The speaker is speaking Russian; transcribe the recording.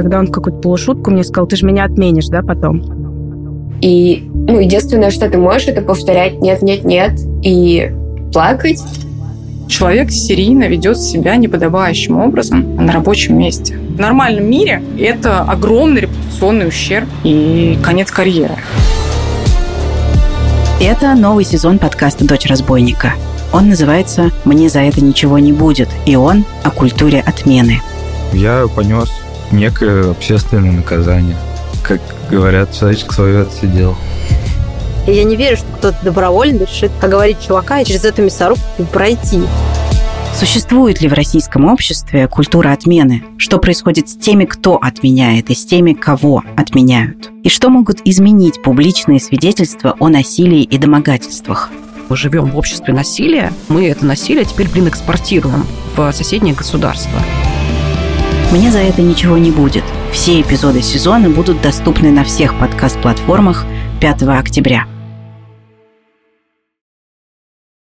когда он в какую-то полушутку мне сказал, ты же меня отменишь, да, потом? И ну, единственное, что ты можешь, это повторять «нет, нет, нет» и плакать. Человек серийно ведет себя неподобающим образом на рабочем месте. В нормальном мире это огромный репутационный ущерб и конец карьеры. Это новый сезон подкаста «Дочь разбойника». Он называется «Мне за это ничего не будет», и он о культуре отмены. Я понес некое общественное наказание. Как говорят, человечек свое отсидел. Я не верю, что кто-то добровольно решит поговорить чувака и через эту мясорубку пройти. Существует ли в российском обществе культура отмены? Что происходит с теми, кто отменяет, и с теми, кого отменяют? И что могут изменить публичные свидетельства о насилии и домогательствах? Мы живем в обществе насилия, мы это насилие теперь, блин, экспортируем в соседние государства. Мне за это ничего не будет. Все эпизоды сезона будут доступны на всех подкаст-платформах 5 октября.